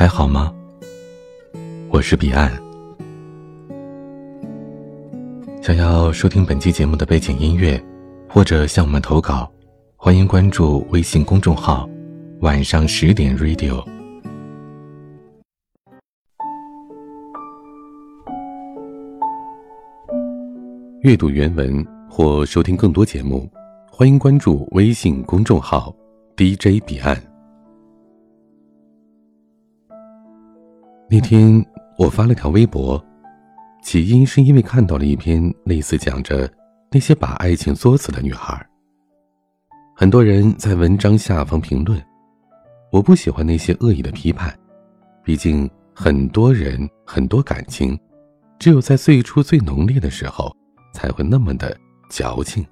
还好吗？我是彼岸。想要收听本期节目的背景音乐，或者向我们投稿，欢迎关注微信公众号“晚上十点 Radio”。阅读原文或收听更多节目，欢迎关注微信公众号 “DJ 彼岸”。那天我发了条微博，起因是因为看到了一篇类似讲着那些把爱情作死的女孩。很多人在文章下方评论，我不喜欢那些恶意的批判，毕竟很多人很多感情，只有在最初最浓烈的时候才会那么的矫情。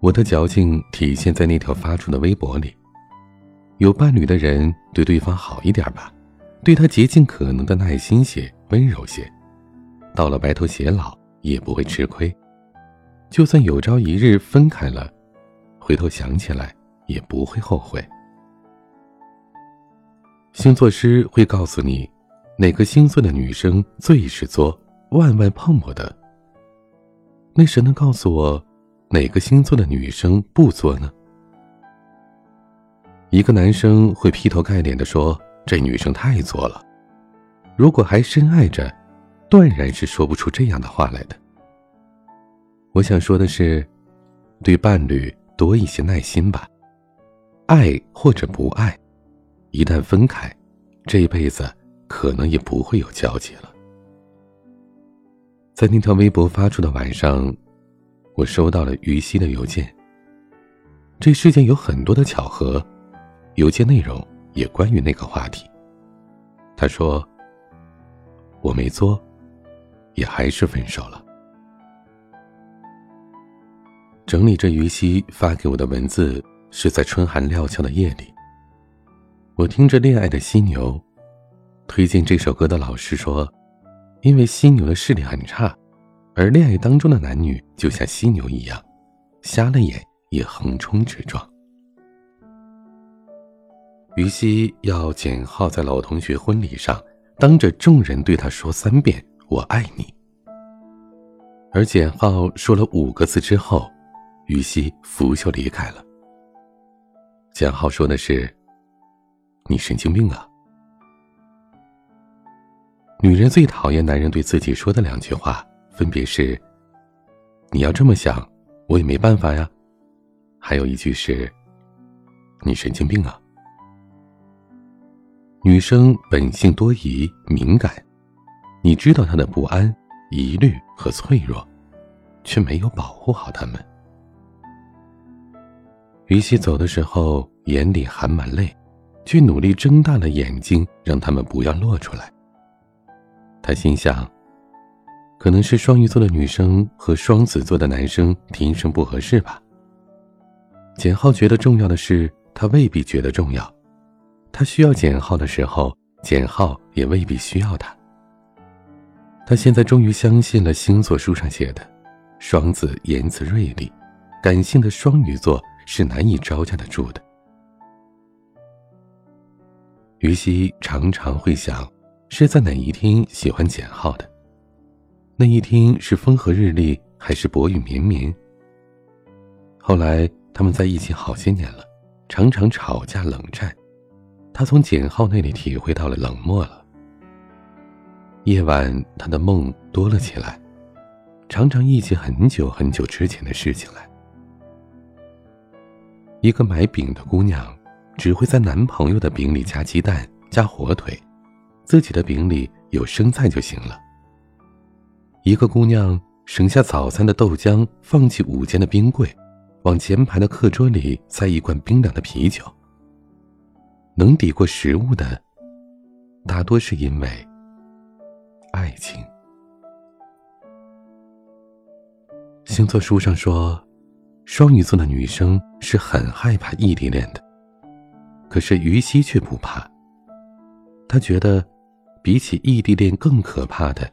我的矫情体现在那条发出的微博里。有伴侣的人对对方好一点吧，对他竭尽可能的耐心些、温柔些，到了白头偕老也不会吃亏。就算有朝一日分开了，回头想起来也不会后悔。星座师会告诉你，哪个星座的女生最是作，万万碰不得。那谁能告诉我，哪个星座的女生不作呢？一个男生会劈头盖脸的说：“这女生太作了。”如果还深爱着，断然是说不出这样的话来的。我想说的是，对伴侣多一些耐心吧。爱或者不爱，一旦分开，这一辈子可能也不会有交集了。在那条微博发出的晚上，我收到了于西的邮件。这世间有很多的巧合。邮件内容也关于那个话题。他说：“我没作，也还是分手了。”整理着于西发给我的文字，是在春寒料峭的夜里。我听着《恋爱的犀牛》，推荐这首歌的老师说：“因为犀牛的视力很差，而恋爱当中的男女就像犀牛一样，瞎了眼也横冲直撞。”于西要简浩在老同学婚礼上，当着众人对他说三遍“我爱你”。而简浩说了五个字之后，于西拂袖离开了。简浩说的是：“你神经病啊！”女人最讨厌男人对自己说的两句话，分别是：“你要这么想，我也没办法呀。”还有一句是：“你神经病啊！”女生本性多疑、敏感，你知道她的不安、疑虑和脆弱，却没有保护好她们。于西走的时候，眼里含满泪，却努力睁大了眼睛，让他们不要落出来。他心想，可能是双鱼座的女生和双子座的男生天生不合适吧。简浩觉得重要的事，他未必觉得重要。他需要简浩的时候，简浩也未必需要他。他现在终于相信了星座书上写的：双子言辞锐利，感性的双鱼座是难以招架得住的。于西常常会想，是在哪一天喜欢简浩的？那一天是风和日丽，还是薄雨绵绵？后来他们在一起好些年了，常常吵架冷战。他从简浩那里体会到了冷漠了。夜晚，他的梦多了起来，常常忆起很久很久之前的事情来。一个买饼的姑娘，只会在男朋友的饼里加鸡蛋、加火腿，自己的饼里有生菜就行了。一个姑娘省下早餐的豆浆，放弃午间的冰柜，往前排的课桌里塞一罐冰凉的啤酒。能抵过食物的，大多是因为爱情。星座书上说，双鱼座的女生是很害怕异地恋的，可是于西却不怕。她觉得，比起异地恋更可怕的，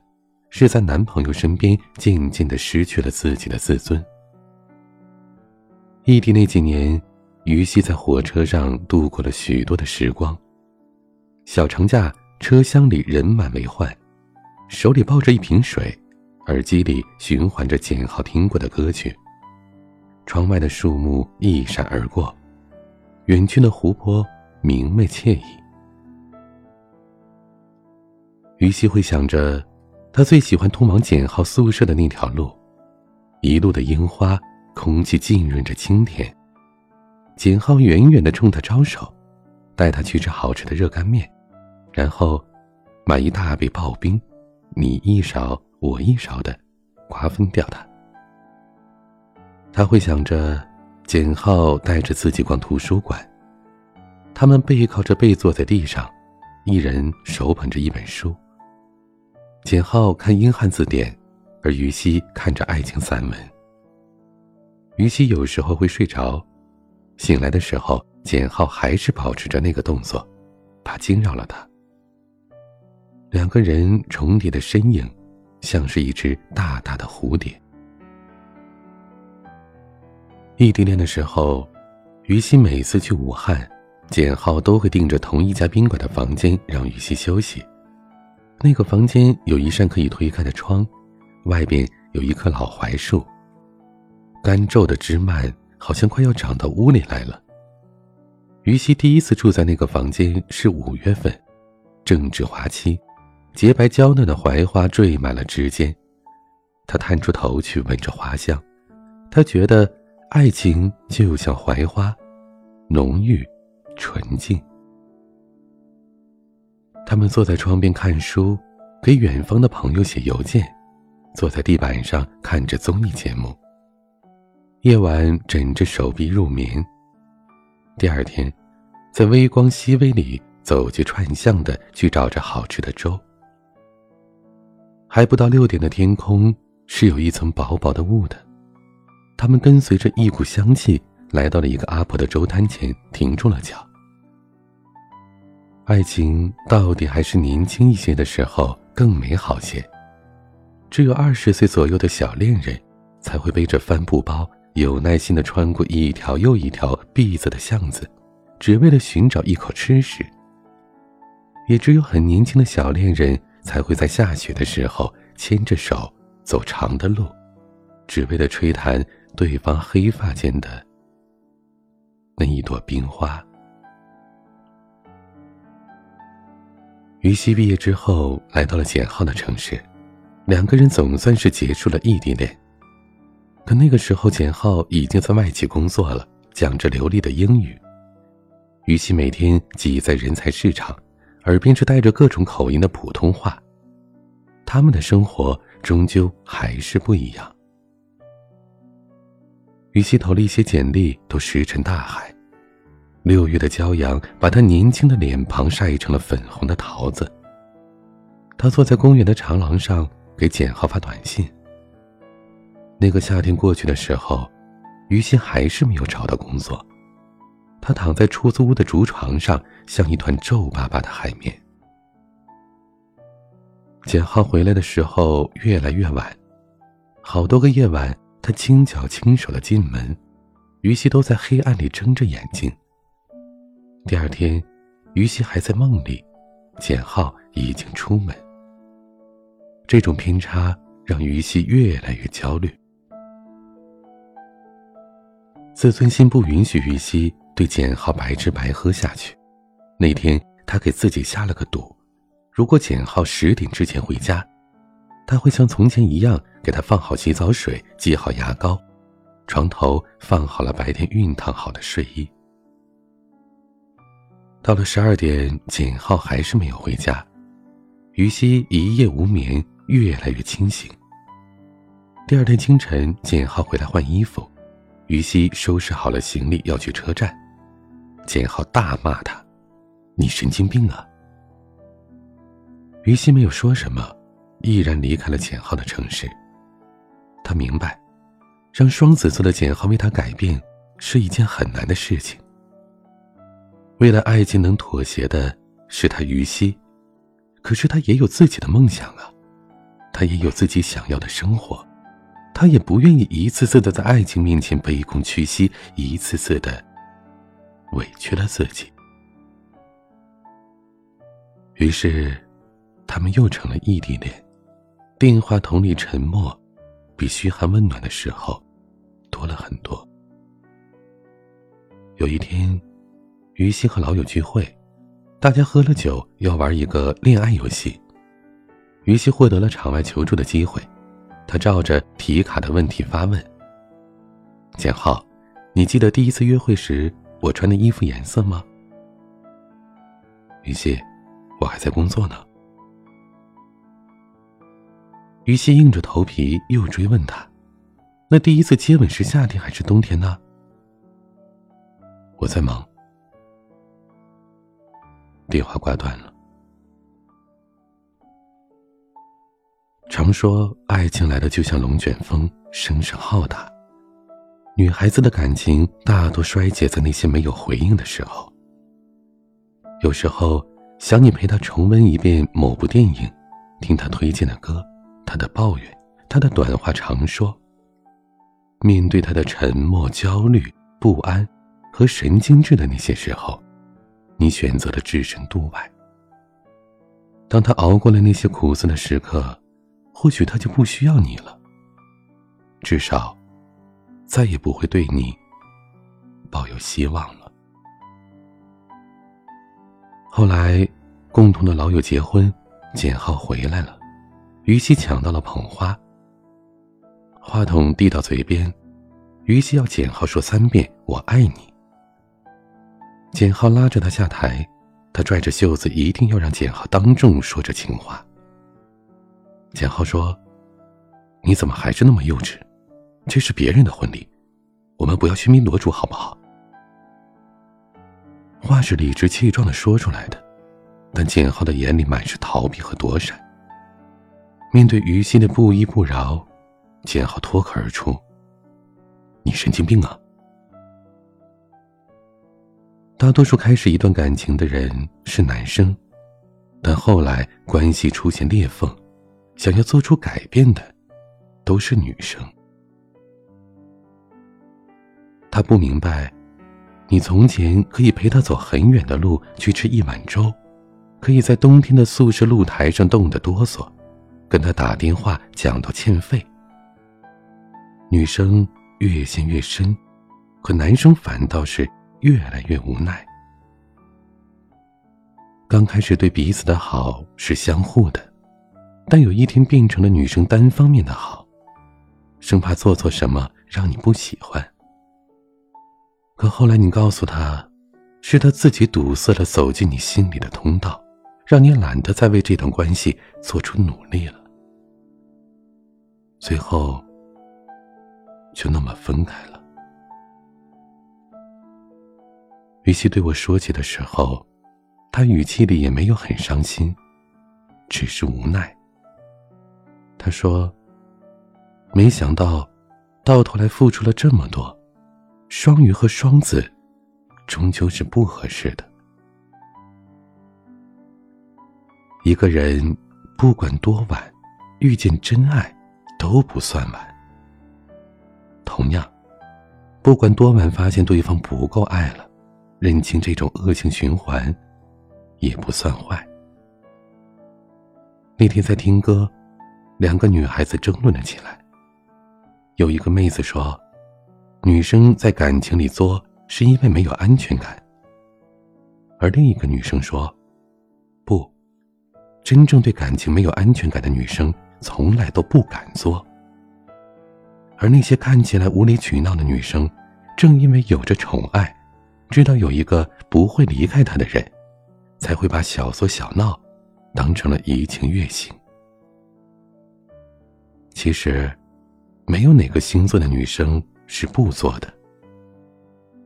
是在男朋友身边渐渐的失去了自己的自尊。异地那几年。于西在火车上度过了许多的时光，小长假车厢里人满为患，手里抱着一瓶水，耳机里循环着简浩听过的歌曲。窗外的树木一闪而过，远去的湖泊明媚惬意。于西会想着，他最喜欢通往简浩宿舍的那条路，一路的樱花，空气浸润着清甜。简浩远远的冲他招手，带他去吃好吃的热干面，然后买一大杯刨冰，你一勺我一勺的，瓜分掉它。他会想着，简浩带着自己逛图书馆，他们背靠着背坐在地上，一人手捧着一本书。简浩看英汉字典，而于西看着爱情散文。于西有时候会睡着，醒来的时候，简浩还是保持着那个动作，怕惊扰了他。两个人重叠的身影，像是一只大大的蝴蝶。异地恋的时候，于西每次去武汉，简浩都会订着同一家宾馆的房间让于西休息。那个房间有一扇可以推开的窗，外边有一棵老槐树。干皱的枝蔓好像快要长到屋里来了。于西第一次住在那个房间是五月份，正值花期，洁白娇嫩的槐花缀满了枝间。他探出头去闻着花香，他觉得。爱情就像槐花，浓郁、纯净。他们坐在窗边看书，给远方的朋友写邮件，坐在地板上看着综艺节目。夜晚枕着手臂入眠。第二天，在微光熹微里走街串巷的去找着好吃的粥。还不到六点的天空是有一层薄薄的雾的。他们跟随着一股香气来到了一个阿婆的粥摊前，停住了脚。爱情到底还是年轻一些的时候更美好些。只有二十岁左右的小恋人，才会背着帆布包，有耐心的穿过一条又一条闭塞的巷子，只为了寻找一口吃食。也只有很年轻的小恋人，才会在下雪的时候牵着手走长的路，只为了吹弹。对方黑发间的那一朵冰花。于西毕业之后来到了简浩的城市，两个人总算是结束了异地恋。可那个时候，简浩已经在外企工作了，讲着流利的英语。于西每天挤在人才市场，耳边是带着各种口音的普通话。他们的生活终究还是不一样。于西投了一些简历，都石沉大海。六月的骄阳把他年轻的脸庞晒成了粉红的桃子。他坐在公园的长廊上，给简浩发短信。那个夏天过去的时候，于西还是没有找到工作。他躺在出租屋的竹床上，像一团皱巴巴的海绵。简浩回来的时候越来越晚，好多个夜晚。他轻脚轻手的进门，于西都在黑暗里睁着眼睛。第二天，于西还在梦里，简浩已经出门。这种偏差让于西越来越焦虑，自尊心不允许于西对简浩白吃白喝下去。那天，他给自己下了个赌：如果简浩十点之前回家，他会像从前一样。给他放好洗澡水，挤好牙膏，床头放好了白天熨烫好的睡衣。到了十二点，简浩还是没有回家，于西一夜无眠，越来越清醒。第二天清晨，简浩回来换衣服，于西收拾好了行李要去车站，简浩大骂他：“你神经病啊！”于西没有说什么，毅然离开了简浩的城市。他明白，让双子座的简浩为他改变是一件很难的事情。为了爱情能妥协的是他于西，可是他也有自己的梦想啊，他也有自己想要的生活，他也不愿意一次次的在爱情面前卑躬屈膝，一次次的委屈了自己。于是，他们又成了异地恋。电话筒里沉默，比嘘寒问暖的时候多了很多。有一天，于西和老友聚会，大家喝了酒，要玩一个恋爱游戏。于西获得了场外求助的机会，他照着提卡的问题发问：“简浩，你记得第一次约会时我穿的衣服颜色吗？”于西，我还在工作呢。于西硬着头皮又追问他：“那第一次接吻是夏天还是冬天呢？”我在忙。电话挂断了。常说爱情来的就像龙卷风，声势浩大。女孩子的感情大多衰竭在那些没有回应的时候。有时候想你陪她重温一遍某部电影，听她推荐的歌，她的抱怨，她的短话长说。面对她的沉默、焦虑、不安和神经质的那些时候，你选择了置身度外。当他熬过了那些苦涩的时刻，或许他就不需要你了。至少，再也不会对你抱有希望了。后来，共同的老友结婚，简浩回来了，于西抢到了捧花。话筒递到嘴边，于西要简浩说三遍“我爱你”。简浩拉着他下台，他拽着袖子，一定要让简浩当众说这情话。简浩说：“你怎么还是那么幼稚？这是别人的婚礼，我们不要喧宾夺主，好不好？”话是理直气壮的说出来的，但简浩的眼里满是逃避和躲闪。面对于心的不依不饶，简浩脱口而出：“你神经病啊！”大多数开始一段感情的人是男生，但后来关系出现裂缝，想要做出改变的都是女生。他不明白。你从前可以陪他走很远的路去吃一碗粥，可以在冬天的宿舍露台上冻得哆嗦，跟他打电话讲到欠费。女生越陷越深，可男生反倒是越来越无奈。刚开始对彼此的好是相互的，但有一天变成了女生单方面的好，生怕做错什么让你不喜欢。可后来，你告诉他，是他自己堵塞了走进你心里的通道，让你懒得再为这段关系做出努力了。最后，就那么分开了。与其对我说起的时候，他语气里也没有很伤心，只是无奈。他说：“没想到，到头来付出了这么多。”双鱼和双子，终究是不合适的。一个人不管多晚遇见真爱，都不算晚。同样，不管多晚发现对方不够爱了，认清这种恶性循环，也不算坏。那天在听歌，两个女孩子争论了起来。有一个妹子说。女生在感情里作，是因为没有安全感。而另一个女生说：“不，真正对感情没有安全感的女生，从来都不敢作。而那些看起来无理取闹的女生，正因为有着宠爱，知道有一个不会离开她的人，才会把小作小闹当成了怡情悦性。其实，没有哪个星座的女生。”是不作的。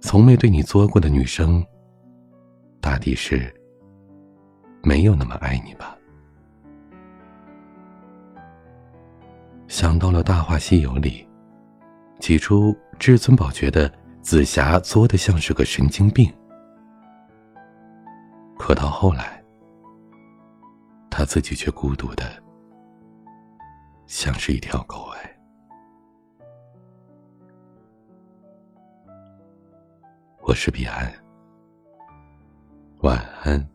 从没对你作过的女生，大抵是没有那么爱你吧。想到了《大话西游》里，起初至尊宝觉得紫霞作的像是个神经病，可到后来，他自己却孤独的像是一条狗哎。我是彼岸，晚安。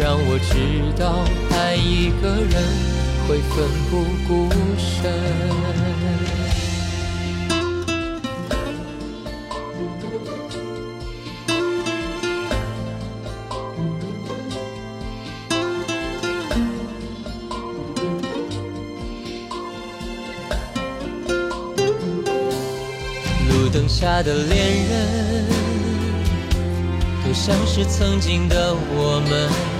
让我知道，爱一个人会奋不顾身。路灯下的恋人，都像是曾经的我们。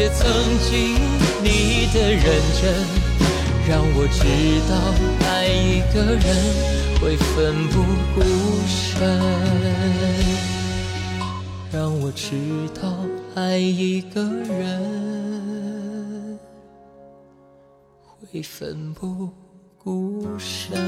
谢曾经你的认真，让我知道爱一个人会奋不顾身，让我知道爱一个人会奋不顾身。